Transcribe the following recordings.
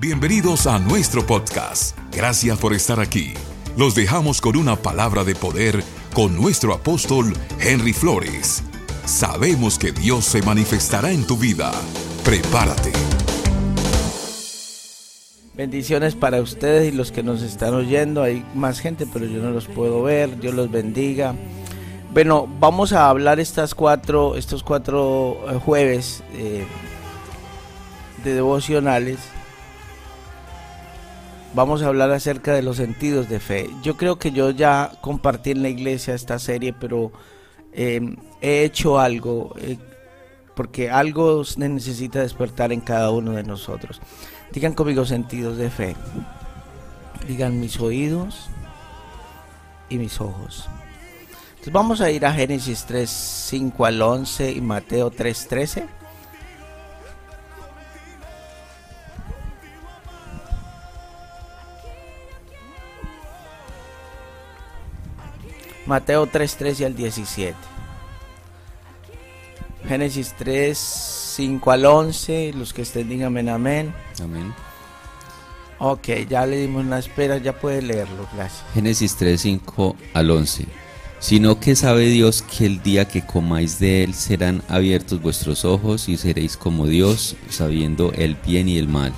Bienvenidos a nuestro podcast. Gracias por estar aquí. Los dejamos con una palabra de poder con nuestro apóstol Henry Flores. Sabemos que Dios se manifestará en tu vida. Prepárate. Bendiciones para ustedes y los que nos están oyendo. Hay más gente, pero yo no los puedo ver. Dios los bendiga. Bueno, vamos a hablar estas cuatro, estos cuatro eh, jueves eh, de devocionales. Vamos a hablar acerca de los sentidos de fe. Yo creo que yo ya compartí en la iglesia esta serie, pero eh, he hecho algo, porque algo se necesita despertar en cada uno de nosotros. Digan conmigo sentidos de fe. Digan mis oídos y mis ojos. Entonces vamos a ir a Génesis 3, 5 al 11 y Mateo 3, 13. Mateo 3, 13 al 17. Génesis 3, 5 al 11. Los que estén, díganme amén. Amén. Ok, ya le dimos una espera, ya puede leerlo, gracias. Génesis 3, 5 al 11 sino que sabe Dios que el día que comáis de él serán abiertos vuestros ojos y seréis como Dios, sabiendo el bien y el mal.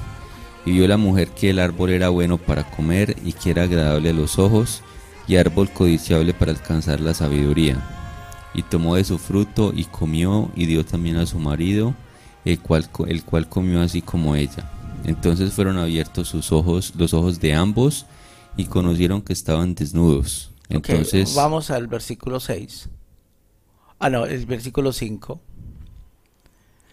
Y vio la mujer que el árbol era bueno para comer y que era agradable a los ojos, y árbol codiciable para alcanzar la sabiduría. Y tomó de su fruto y comió y dio también a su marido, el cual, el cual comió así como ella. Entonces fueron abiertos sus ojos, los ojos de ambos, y conocieron que estaban desnudos entonces. vamos al versículo 6. Ah, no, el versículo 5.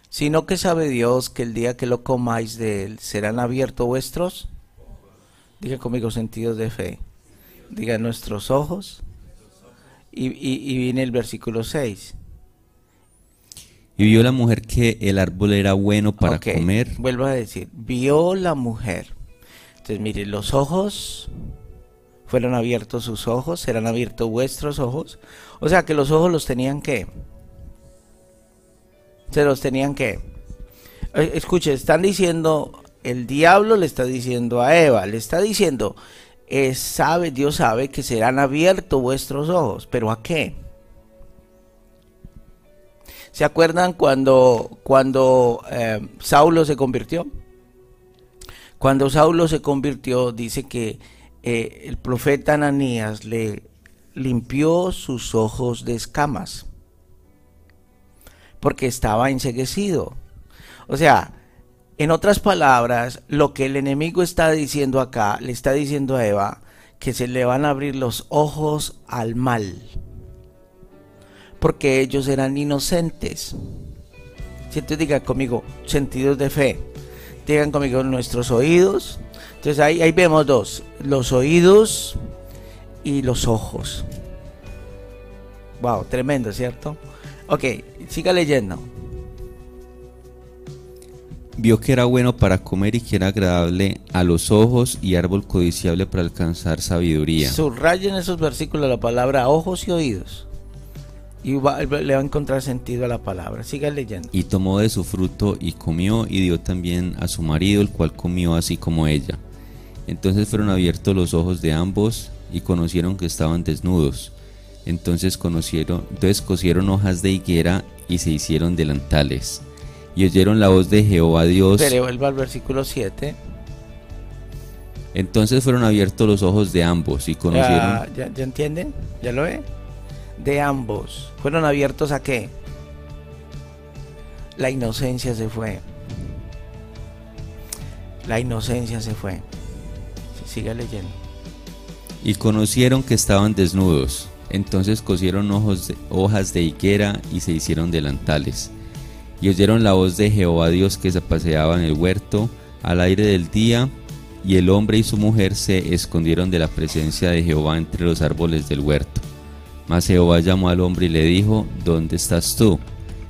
Sino que sabe Dios que el día que lo comáis de él serán abiertos vuestros. Diga conmigo sentidos de fe. Diga nuestros ojos. Y, viene el versículo 6. Y vio la mujer que el árbol era bueno para comer. Vuelvo a decir, vio la mujer. Entonces, mire, los ojos fueron abiertos sus ojos, serán abiertos vuestros ojos. O sea que los ojos los tenían que. Se los tenían que. Eh, escuche, están diciendo, el diablo le está diciendo a Eva, le está diciendo, sabe, Dios sabe que serán abiertos vuestros ojos, pero ¿a qué? ¿Se acuerdan cuando, cuando eh, Saulo se convirtió? Cuando Saulo se convirtió, dice que eh, el profeta Ananías le limpió sus ojos de escamas porque estaba enseguecido. O sea, en otras palabras, lo que el enemigo está diciendo acá, le está diciendo a Eva que se le van a abrir los ojos al mal, porque ellos eran inocentes. Si te digan conmigo, sentidos de fe, digan conmigo nuestros oídos, entonces ahí, ahí vemos dos, los oídos y los ojos. Wow, tremendo, ¿cierto? Ok, siga leyendo. Vio que era bueno para comer y que era agradable a los ojos y árbol codiciable para alcanzar sabiduría. Subrayen esos versículos la palabra ojos y oídos y le va a encontrar sentido a la palabra. Siga leyendo. Y tomó de su fruto y comió y dio también a su marido, el cual comió así como ella. Entonces fueron abiertos los ojos de ambos y conocieron que estaban desnudos. Entonces conocieron, entonces cosieron hojas de higuera y se hicieron delantales. Y oyeron la voz de Jehová Dios. Pero vuelva al versículo 7. Entonces fueron abiertos los ojos de ambos y conocieron. ¿Ya, ya, entienden? ¿Ya lo ve? De ambos. ¿Fueron abiertos a qué? La inocencia se fue. La inocencia se fue. Siga leyendo. Y conocieron que estaban desnudos. Entonces cosieron hojas de higuera y se hicieron delantales. Y oyeron la voz de Jehová Dios que se paseaba en el huerto al aire del día, y el hombre y su mujer se escondieron de la presencia de Jehová entre los árboles del huerto. Mas Jehová llamó al hombre y le dijo, ¿dónde estás tú?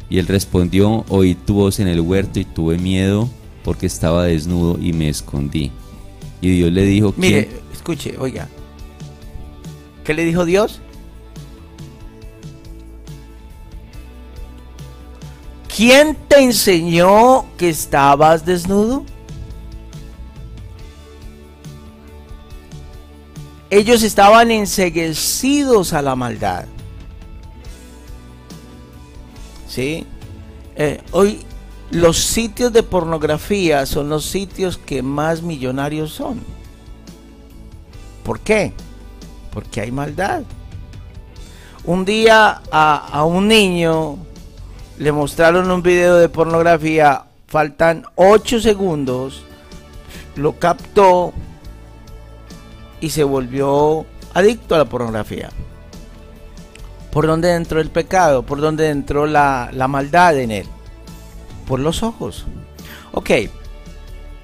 Y él respondió, oí tu voz en el huerto y tuve miedo porque estaba desnudo y me escondí. Y Dios le dijo, mire, escuche, oiga, ¿qué le dijo Dios? ¿Quién te enseñó que estabas desnudo? Ellos estaban enseguecidos a la maldad. ¿Sí? Eh, hoy los sitios de pornografía son los sitios que más millonarios son. ¿Por qué? Porque hay maldad. Un día a un niño le mostraron un video de pornografía, faltan 8 segundos, lo captó y se volvió adicto a la pornografía. ¿Por dónde entró el pecado? ¿Por dónde entró la, la maldad en él? Por los ojos. Ok,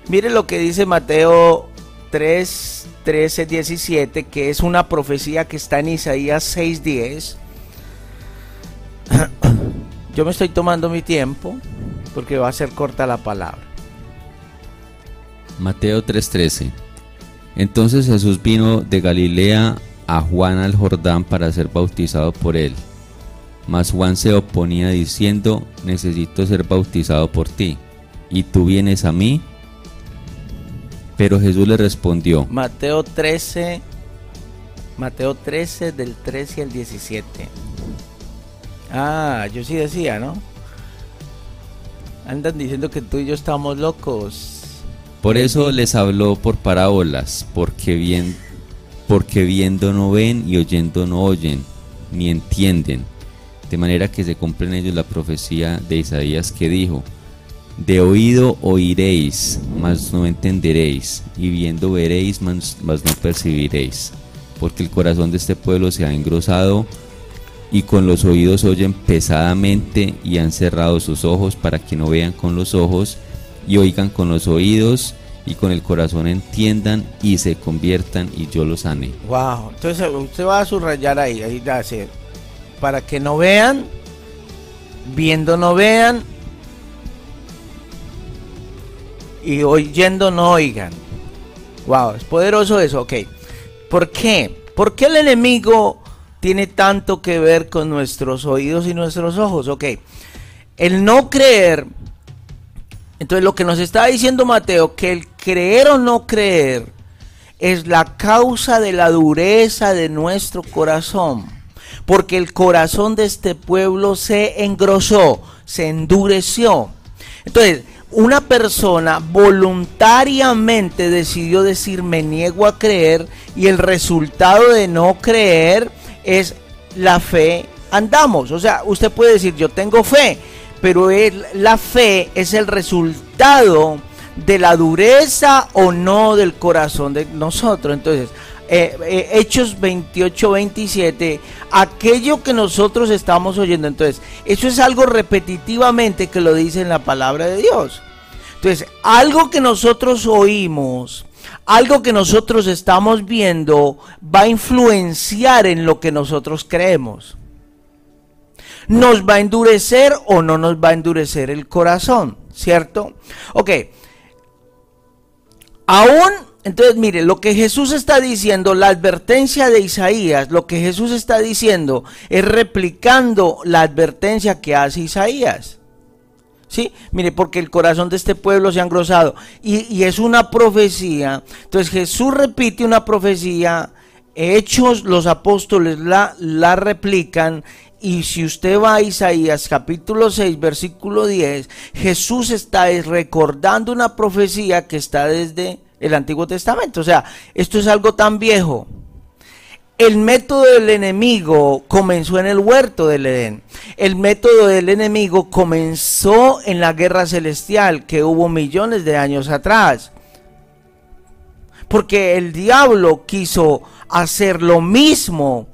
mire lo que dice Mateo 3, 13, 17, que es una profecía que está en Isaías 6, 10. Yo me estoy tomando mi tiempo porque va a ser corta la palabra. Mateo 3:13 Entonces Jesús vino de Galilea a Juan al Jordán para ser bautizado por él. Mas Juan se oponía diciendo, necesito ser bautizado por ti, ¿y tú vienes a mí? Pero Jesús le respondió, Mateo 13, Mateo 13 del 13 al 17. Ah, yo sí decía, ¿no? Andan diciendo que tú y yo estamos locos. por eso les habló por parábolas, porque bien porque viendo no ven y oyendo no oyen, ni entienden, de manera que se cumple en ellos la profecía de Isaías que dijo, de oído oiréis, mas no entenderéis, y viendo veréis, mas, mas no percibiréis, porque el corazón de este pueblo se ha engrosado, y con los oídos oyen pesadamente, y han cerrado sus ojos para que no vean con los ojos, y oigan con los oídos, y con el corazón entiendan y se conviertan y yo los sane. Wow, entonces usted va a subrayar ahí, ahí decir, para que no vean, viendo no vean y oyendo no oigan. Wow, es poderoso eso, ok. ¿Por qué? ¿Por qué el enemigo tiene tanto que ver con nuestros oídos y nuestros ojos? Ok, el no creer entonces lo que nos está diciendo Mateo, que el creer o no creer es la causa de la dureza de nuestro corazón. Porque el corazón de este pueblo se engrosó, se endureció. Entonces, una persona voluntariamente decidió decir me niego a creer y el resultado de no creer es la fe andamos. O sea, usted puede decir yo tengo fe, pero la fe es el resultado de la dureza o no del corazón de nosotros. Entonces, eh, eh, Hechos 28, 27, aquello que nosotros estamos oyendo. Entonces, eso es algo repetitivamente que lo dice en la palabra de Dios. Entonces, algo que nosotros oímos, algo que nosotros estamos viendo, va a influenciar en lo que nosotros creemos. ¿Nos va a endurecer o no nos va a endurecer el corazón? ¿Cierto? Ok. Aún, entonces mire, lo que Jesús está diciendo, la advertencia de Isaías, lo que Jesús está diciendo es replicando la advertencia que hace Isaías. ¿Sí? Mire, porque el corazón de este pueblo se ha engrosado. Y, es una profecía. Entonces Jesús repite una profecía. Hechos, los apóstoles la, la replican y si usted va a Isaías capítulo 6, versículo 10, Jesús está recordando una profecía que está desde el Antiguo Testamento. O sea, esto es algo tan viejo. El método del enemigo comenzó en el huerto del Edén. El método del enemigo comenzó en la guerra celestial que hubo millones de años atrás. Porque el diablo quiso hacer lo mismo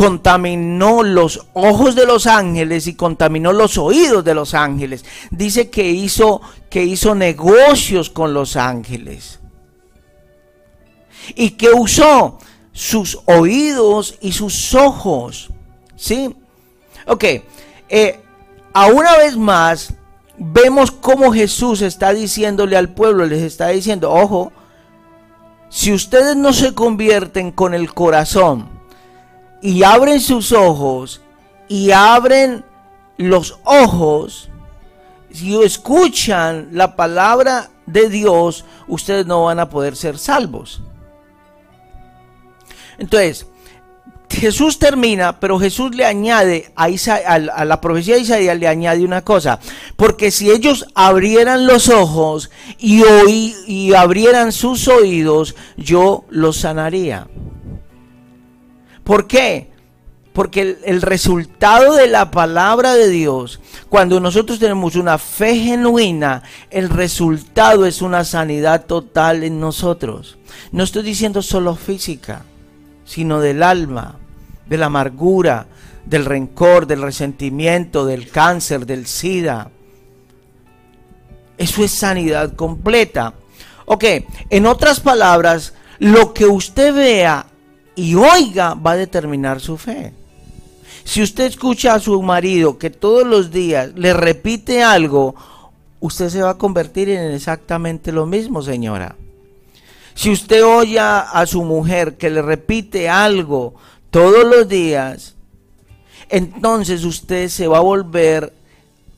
contaminó los ojos de los ángeles y contaminó los oídos de los ángeles. Dice que hizo que hizo negocios con los ángeles. Y que usó sus oídos y sus ojos. ¿Sí? Ok. Eh, a una vez más, vemos cómo Jesús está diciéndole al pueblo, les está diciendo, ojo, si ustedes no se convierten con el corazón, y abren sus ojos y abren los ojos, si escuchan la palabra de Dios, ustedes no van a poder ser salvos. Entonces, Jesús termina, pero Jesús le añade a, a, la profecía de Isaías le añade una cosa, porque si ellos abrieran los ojos y, oí, y abrieran sus oídos, yo los sanaría. ¿Por qué? Porque el, resultado de la palabra de Dios, cuando nosotros tenemos una fe genuina, el resultado es una sanidad total en nosotros. No estoy diciendo solo física, sino del alma, de la amargura, del rencor, del resentimiento, del cáncer, del SIDA. Eso es sanidad completa. Ok, en otras palabras, lo que usted vea y oiga va a determinar su fe. Si usted escucha a su marido que todos los días le repite algo, usted se va a convertir en exactamente lo mismo, señora. Si usted oye a su mujer que le repite algo todos los días, entonces usted se va a volver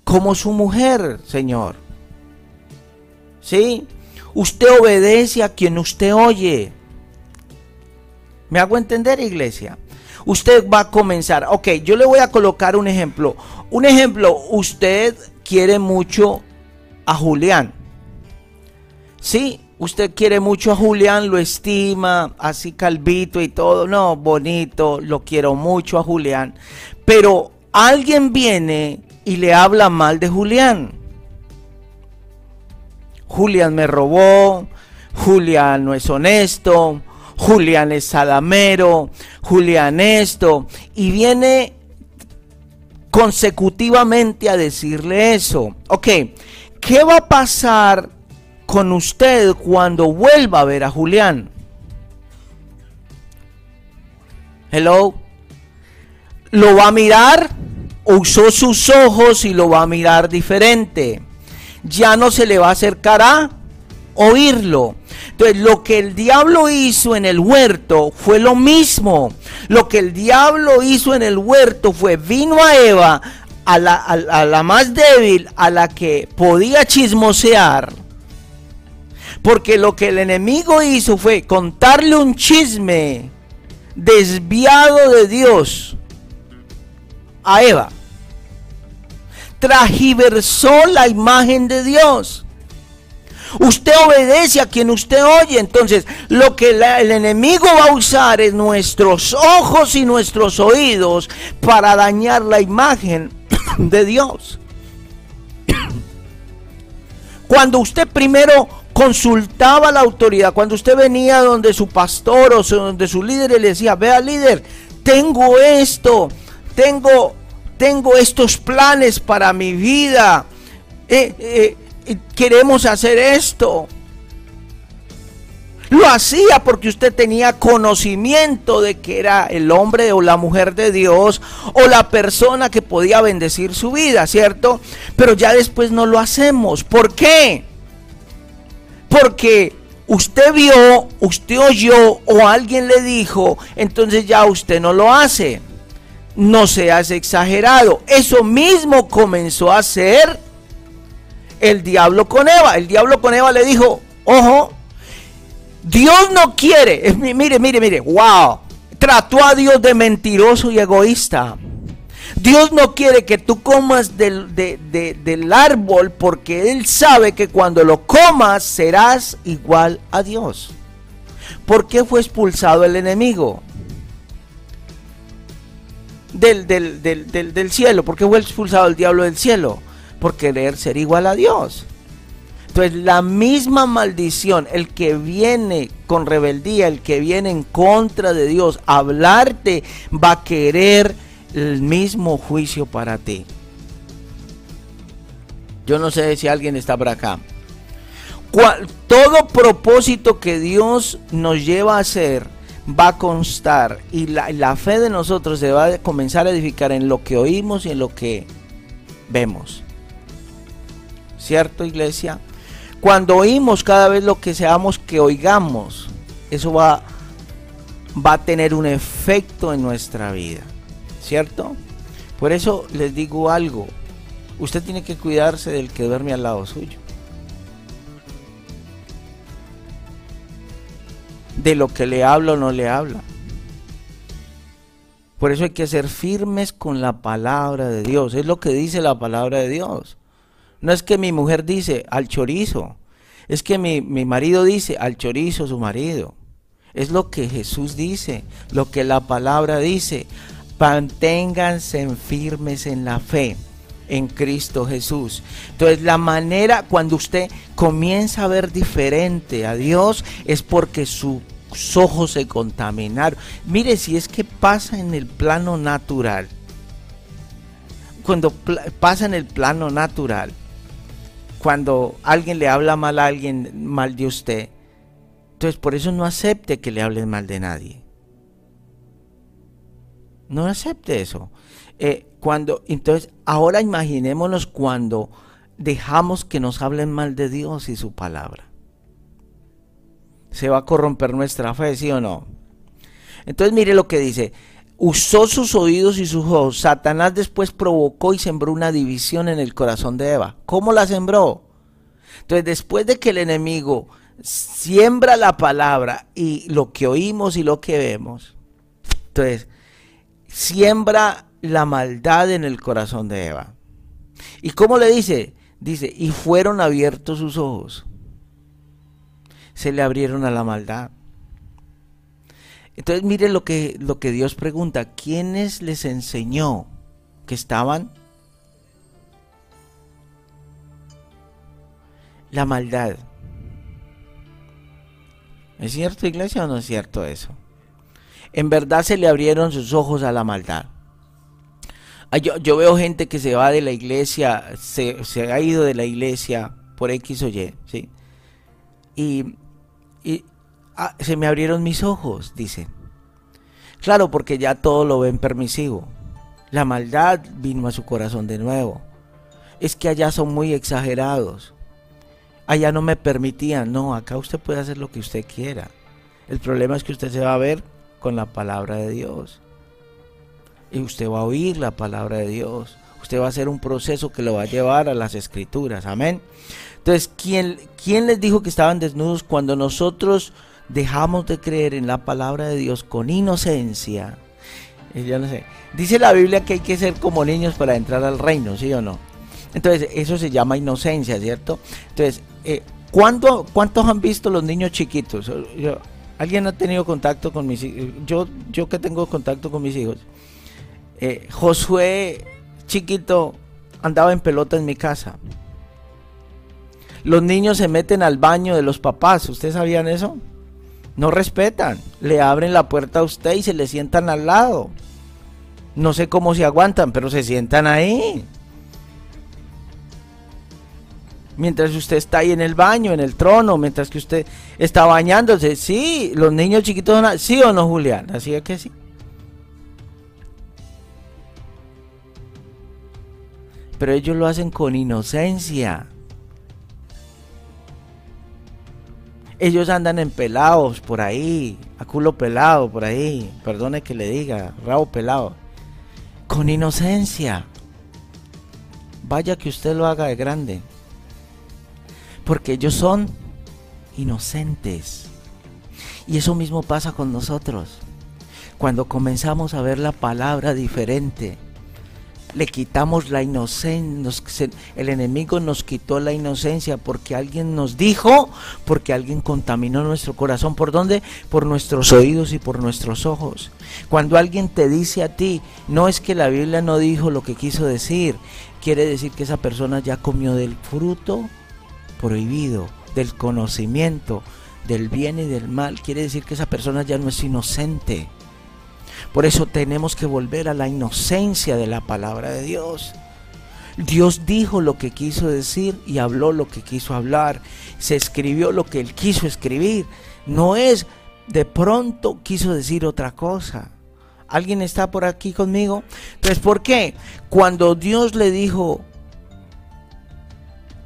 como su mujer, Señor. ¿Sí? Usted obedece a quien usted oye. ¿Me hago entender, iglesia? Usted va a comenzar. Ok, yo le voy a colocar un ejemplo. Un ejemplo, usted quiere mucho a Julián. ¿Sí? Usted quiere mucho a Julián, lo estima, así calvito y todo. No, bonito, lo quiero mucho a Julián. Pero alguien viene y le habla mal de Julián. Julián me robó, Julián no es honesto, Julián es salamero, Julián esto. Y viene consecutivamente a decirle eso. Ok, ¿qué va a pasar con usted cuando vuelva a ver a Julián. Hello. ¿Lo va a mirar? Usó sus ojos y lo va a mirar diferente. Ya no se le va a acercar a oírlo. Entonces, lo que el diablo hizo en el huerto fue lo mismo. Lo que el diablo hizo en el huerto fue vino a Eva, a la, a la más débil, a la que podía chismosear porque lo que el enemigo hizo fue contarle un chisme desviado de Dios a Eva. Tragiversó la imagen de Dios. Usted obedece a quien usted oye. Entonces, lo que el enemigo va a usar es nuestros ojos y nuestros oídos para dañar la imagen de Dios. Cuando usted primero consultaba a la autoridad. Cuando usted venía donde su pastor o donde su líder le decía, vea líder, tengo esto, tengo, tengo estos planes para mi vida, eh, eh, queremos hacer esto. Lo hacía porque usted tenía conocimiento de que era el hombre o la mujer de Dios o la persona que podía bendecir su vida, ¿cierto? Pero ya después no lo hacemos. ¿Por qué? Porque usted vio, usted oyó o alguien le dijo, entonces ya usted no lo hace. No seas exagerado. Eso mismo comenzó a hacer el diablo con Eva. El diablo con Eva le dijo, ojo, Dios no quiere. Mire, mire, mire, wow. Trató a Dios de mentiroso y egoísta. Dios no quiere que tú comas del, del, árbol porque Él sabe que cuando lo comas serás igual a Dios. ¿Por qué fue expulsado el enemigo? Del, del, cielo. ¿Por qué fue expulsado el diablo del cielo? Por querer ser igual a Dios. Entonces la misma maldición, el que viene con rebeldía, el que viene en contra de Dios, hablarte, va a querer el mismo juicio para ti. Yo no sé si alguien está por acá. todo propósito que Dios nos lleva a hacer va a constar y la, fe de nosotros se va a comenzar a edificar en lo que oímos y en lo que vemos. ¿Cierto, iglesia? Cuando oímos cada vez lo que seamos que oigamos, eso va a tener un efecto en nuestra vida. ¿Cierto? Por eso les digo algo, usted tiene que cuidarse del que duerme al lado suyo. De lo que le habla o no le habla. Por eso hay que ser firmes con la palabra de Dios. Es lo que dice la palabra de Dios. No es que mi mujer dice al chorizo. Es que mi, mi marido dice al chorizo su marido. Es lo que Jesús dice, lo que la palabra dice. Manténganse firmes en la fe en Cristo Jesús. Entonces la manera cuando usted comienza a ver diferente a Dios es porque sus ojos se contaminaron. Mire si es que pasa en el plano natural. Cuando pasa en el plano natural, cuando alguien le habla mal a alguien, mal de usted, entonces por eso no acepte que le hablen mal de nadie. No acepte eso. Eh, cuando, entonces, ahora imaginémonos cuando dejamos que nos hablen mal de Dios y su palabra. Se va a corromper nuestra fe, ¿sí o no? Entonces mire lo que dice. Usó sus oídos y sus ojos. Satanás después provocó y sembró una división en el corazón de Eva. ¿Cómo la sembró? Entonces después de que el enemigo siembra la palabra y lo que oímos y lo que vemos, entonces siembra la maldad en el corazón de Eva. ¿Y cómo le dice? Dice, y fueron abiertos sus ojos. Se le abrieron a la maldad. Entonces mire lo que, lo que Dios pregunta, ¿quiénes les enseñó que estaban? La maldad. ¿Es cierto, iglesia, o no es cierto eso? En verdad se le abrieron sus ojos a la maldad. Ah, yo, veo gente que se va de la iglesia, se, ha ido de la iglesia por X o Y, ¿sí? Y, ah, se me abrieron mis ojos, dice. Claro, porque ya todo lo ven permisivo. La maldad vino a su corazón de nuevo. Es que allá son muy exagerados. Allá no me permitían. No, acá usted puede hacer lo que usted quiera. El problema es que usted se va a ver con la palabra de Dios y usted va a oír la palabra de Dios. Usted va a hacer un proceso que lo va a llevar a las escrituras. Amén. Entonces, ¿quién, ¿quién les dijo que estaban desnudos cuando nosotros dejamos de creer en la palabra de Dios con inocencia? Eh, yo no sé. Dice la Biblia que hay que ser como niños para entrar al reino, ¿sí o no? Entonces, eso se llama inocencia, ¿cierto? Entonces, eh, ¿cuántos han visto los niños chiquitos? ¿Alguien ha tenido contacto con mis hijos? Yo, yo que tengo contacto con mis hijos. Eh, Josué chiquito andaba en pelota en mi casa. Los niños se meten al baño de los papás, ¿ustedes sabían eso? No respetan, le abren la puerta a usted y se le sientan al lado. No sé cómo se aguantan, pero se sientan ahí. Mientras usted está ahí en el baño, en el trono, mientras que usted está bañándose. Sí, los niños chiquitos, ¿sí o no, Julián? Así es que sí. pero ellos lo hacen con inocencia. Ellos andan en pelados por ahí, a culo pelado por ahí, perdone que le diga, rabo pelado, con inocencia. Vaya que usted lo haga de grande, porque ellos son inocentes. Y eso mismo pasa con nosotros. Cuando comenzamos a ver la palabra diferente, le quitamos la inocencia, el enemigo nos quitó la inocencia porque alguien nos dijo, porque alguien contaminó nuestro corazón. ¿Por dónde? Por nuestros oídos y por nuestros ojos. Cuando alguien te dice a ti, no es que la Biblia no dijo lo que quiso decir, quiere decir que esa persona ya comió del fruto prohibido, del conocimiento, del bien y del mal. Quiere decir que esa persona ya no es inocente. Por eso tenemos que volver a la inocencia de la palabra de Dios. Dios dijo lo que quiso decir y habló lo que quiso hablar. Se escribió lo que él quiso escribir. No es de pronto quiso decir otra cosa. ¿Alguien está por aquí conmigo? Entonces, ¿por qué? Cuando Dios le dijo,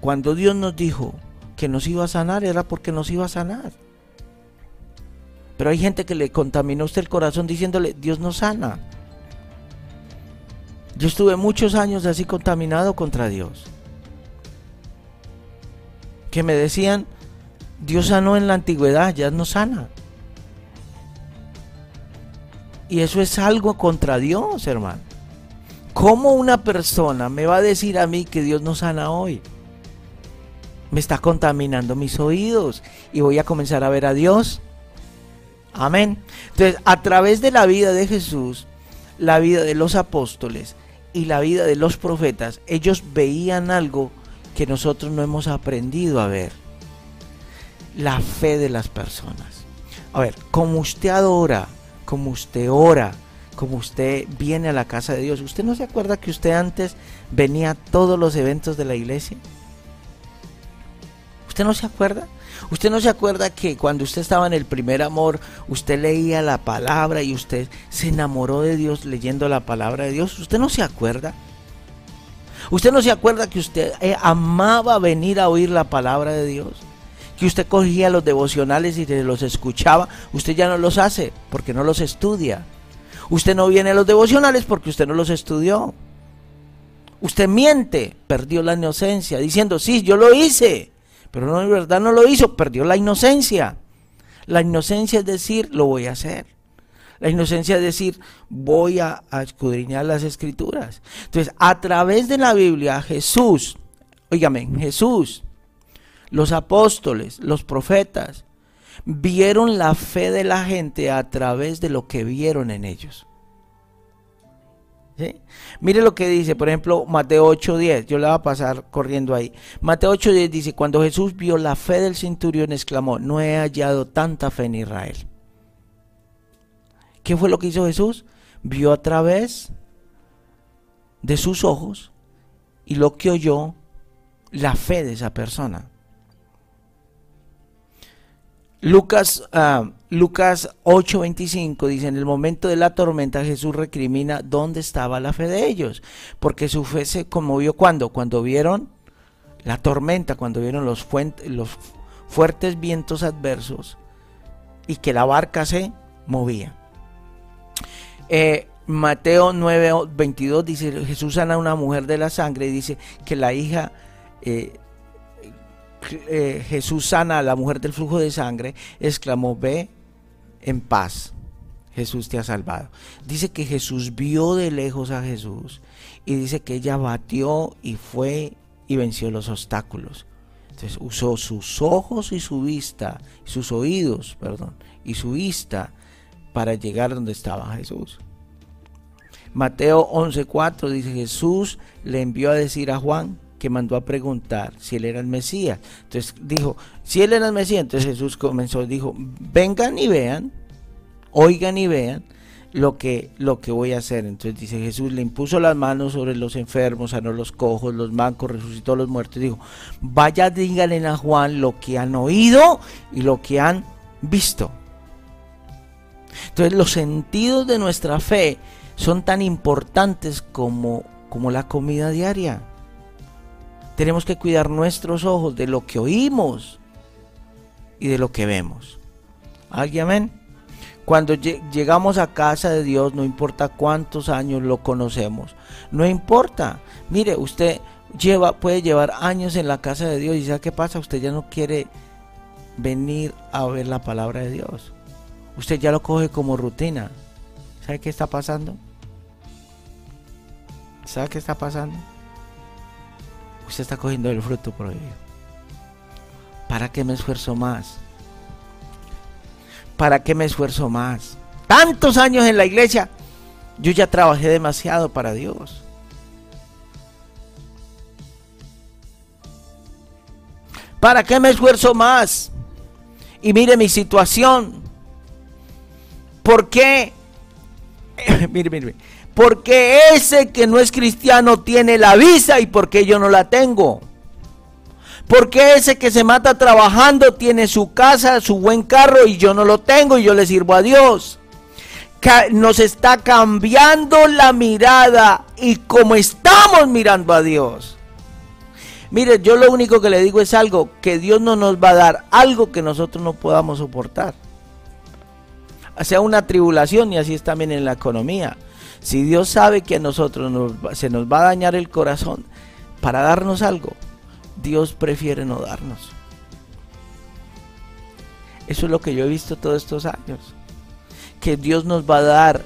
cuando Dios nos dijo que nos iba a sanar, era porque nos iba a sanar. Pero hay gente que le contaminó usted el corazón diciéndole, Dios no sana. Yo estuve muchos años así contaminado contra Dios. Que me decían, Dios sanó en la antigüedad, ya no sana. Y eso es algo contra Dios, hermano. ¿Cómo una persona me va a decir a mí que Dios no sana hoy? Me está contaminando mis oídos y voy a comenzar a ver a Dios. Amén. Entonces, a través de la vida de Jesús, la vida de los apóstoles y la vida de los profetas, ellos veían algo que nosotros no hemos aprendido a ver. La fe de las personas. A ver, como usted adora, como usted ora, como usted viene a la casa de Dios, ¿usted no se acuerda que usted antes venía a todos los eventos de la iglesia? ¿Usted no se acuerda? ¿Usted no se acuerda que cuando usted estaba en el primer amor, usted leía la palabra y usted se enamoró de Dios leyendo la palabra de Dios? ¿Usted no se acuerda? ¿Usted no se acuerda que usted eh, amaba venir a oír la palabra de Dios? Que usted cogía los devocionales y los escuchaba. Usted ya no los hace porque no los estudia. Usted no viene a los devocionales porque usted no los estudió. Usted miente, perdió la inocencia, diciendo, sí, yo lo hice. Pero no, en verdad no lo hizo, perdió la inocencia. La inocencia es decir, lo voy a hacer. La inocencia es decir, voy a, escudriñar las escrituras. Entonces, a través de la Biblia, Jesús, oígame, Jesús, los apóstoles, los profetas, vieron la fe de la gente a través de lo que vieron en ellos. Mire lo que dice, por ejemplo, Mateo 8:10, yo le voy a pasar corriendo ahí. Mateo 8:10 dice, cuando Jesús vio la fe del centurión, exclamó, no he hallado tanta fe en Israel. ¿Qué fue lo que hizo Jesús? Vio a través de sus ojos y lo que oyó, la fe de esa persona. Lucas, uh, Lucas 8:25 dice, en el momento de la tormenta Jesús recrimina dónde estaba la fe de ellos, porque su fe se conmovió cuando, cuando vieron la tormenta, cuando vieron los, los fuertes vientos adversos y que la barca se movía. Eh, Mateo 9:22 dice, Jesús sana a una mujer de la sangre y dice que la hija... Eh, eh, Jesús sana a la mujer del flujo de sangre, exclamó, ve en paz, Jesús te ha salvado. Dice que Jesús vio de lejos a Jesús y dice que ella batió y fue y venció los obstáculos. Entonces usó sus ojos y su vista, sus oídos, perdón, y su vista para llegar donde estaba Jesús. Mateo 11:4 dice Jesús le envió a decir a Juan, que mandó a preguntar si él era el Mesías. Entonces dijo, si él era el Mesías, entonces Jesús comenzó, dijo, vengan y vean, oigan y vean lo que, lo que voy a hacer. Entonces dice Jesús, le impuso las manos sobre los enfermos, sanó los cojos, los mancos, resucitó a los muertos. Dijo, vaya díganle a Juan lo que han oído y lo que han visto. Entonces los sentidos de nuestra fe son tan importantes como, como la comida diaria. Tenemos que cuidar nuestros ojos de lo que oímos y de lo que vemos. ¿Alguien amén? Cuando llegamos a casa de Dios, no importa cuántos años lo conocemos, no importa. Mire, usted lleva, puede llevar años en la casa de Dios y ¿sabe qué pasa? Usted ya no quiere venir a ver la palabra de Dios. Usted ya lo coge como rutina. ¿Sabe qué está pasando? ¿Sabe qué está pasando? Usted está cogiendo el fruto prohibido. ¿Para qué me esfuerzo más? ¿Para qué me esfuerzo más? Tantos años en la iglesia, yo ya trabajé demasiado para Dios. ¿Para qué me esfuerzo más? Y mire mi situación. ¿Por qué? mire, mire, porque ese que no es cristiano tiene la visa y porque yo no la tengo. Porque ese que se mata trabajando tiene su casa, su buen carro y yo no lo tengo y yo le sirvo a Dios. Nos está cambiando la mirada y como estamos mirando a Dios. Mire, yo lo único que le digo es algo, que Dios no nos va a dar algo que nosotros no podamos soportar. Sea una tribulación y así es también en la economía. Si Dios sabe que a nosotros se nos va a dañar el corazón para darnos algo, Dios prefiere no darnos. Eso es lo que yo he visto todos estos años. Que Dios nos va a dar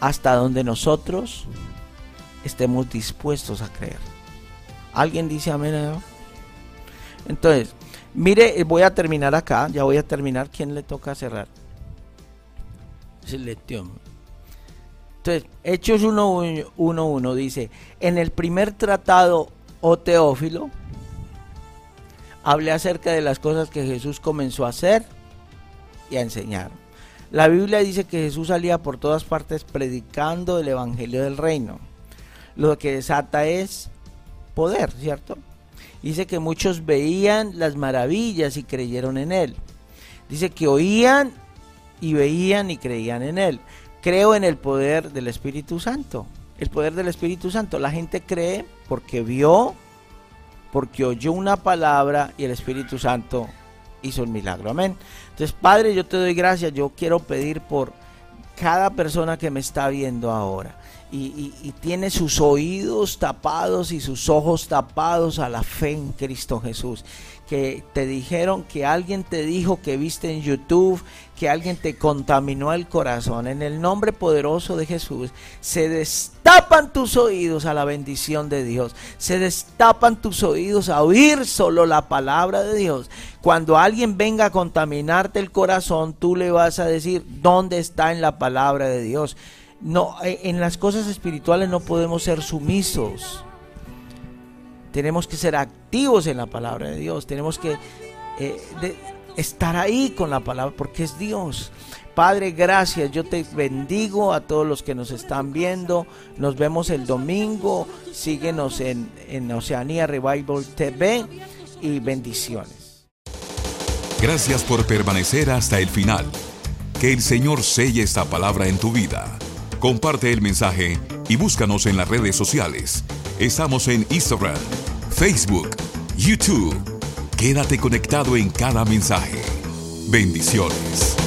hasta donde nosotros estemos dispuestos a creer. ¿Alguien dice amén? Entonces, mire, voy a terminar acá, ya voy a terminar. ¿Quién le toca cerrar? Entonces, Hechos 1.1 dice, en el primer tratado, o Teófilo, hablé acerca de las cosas que Jesús comenzó a hacer y a enseñar. La Biblia dice que Jesús salía por todas partes predicando el Evangelio del Reino. Lo que desata es poder, ¿cierto? Dice que muchos veían las maravillas y creyeron en Él. Dice que oían y veían y creían en Él. Creo en el poder del Espíritu Santo. El poder del Espíritu Santo. La gente cree porque vio, porque oyó una palabra y el Espíritu Santo hizo el milagro. Amén. Entonces, Padre, yo te doy gracias. Yo quiero pedir por cada persona que me está viendo ahora. Y, y, tiene sus oídos tapados y sus ojos tapados a la fe en Cristo Jesús que te dijeron, que alguien te dijo que viste en YouTube, que alguien te contaminó el corazón. En el nombre poderoso de Jesús, se destapan tus oídos a la bendición de Dios. Se destapan tus oídos a oír solo la palabra de Dios. Cuando alguien venga a contaminarte el corazón, tú le vas a decir, ¿dónde está en la palabra de Dios? No, eh, en las cosas espirituales no podemos ser sumisos tenemos que ser activos en la palabra de Dios, tenemos que eh, estar ahí con la palabra porque es Dios. Padre, gracias. Yo te bendigo a todos los que nos están viendo. Nos vemos el domingo. Síguenos en, Oceanía Revival TV y bendiciones. Gracias por permanecer hasta el final. Que el Señor selle esta palabra en tu vida. Comparte el mensaje y búscanos en las redes sociales. Estamos en Instagram Facebook, YouTube. Quédate conectado en cada mensaje. Bendiciones.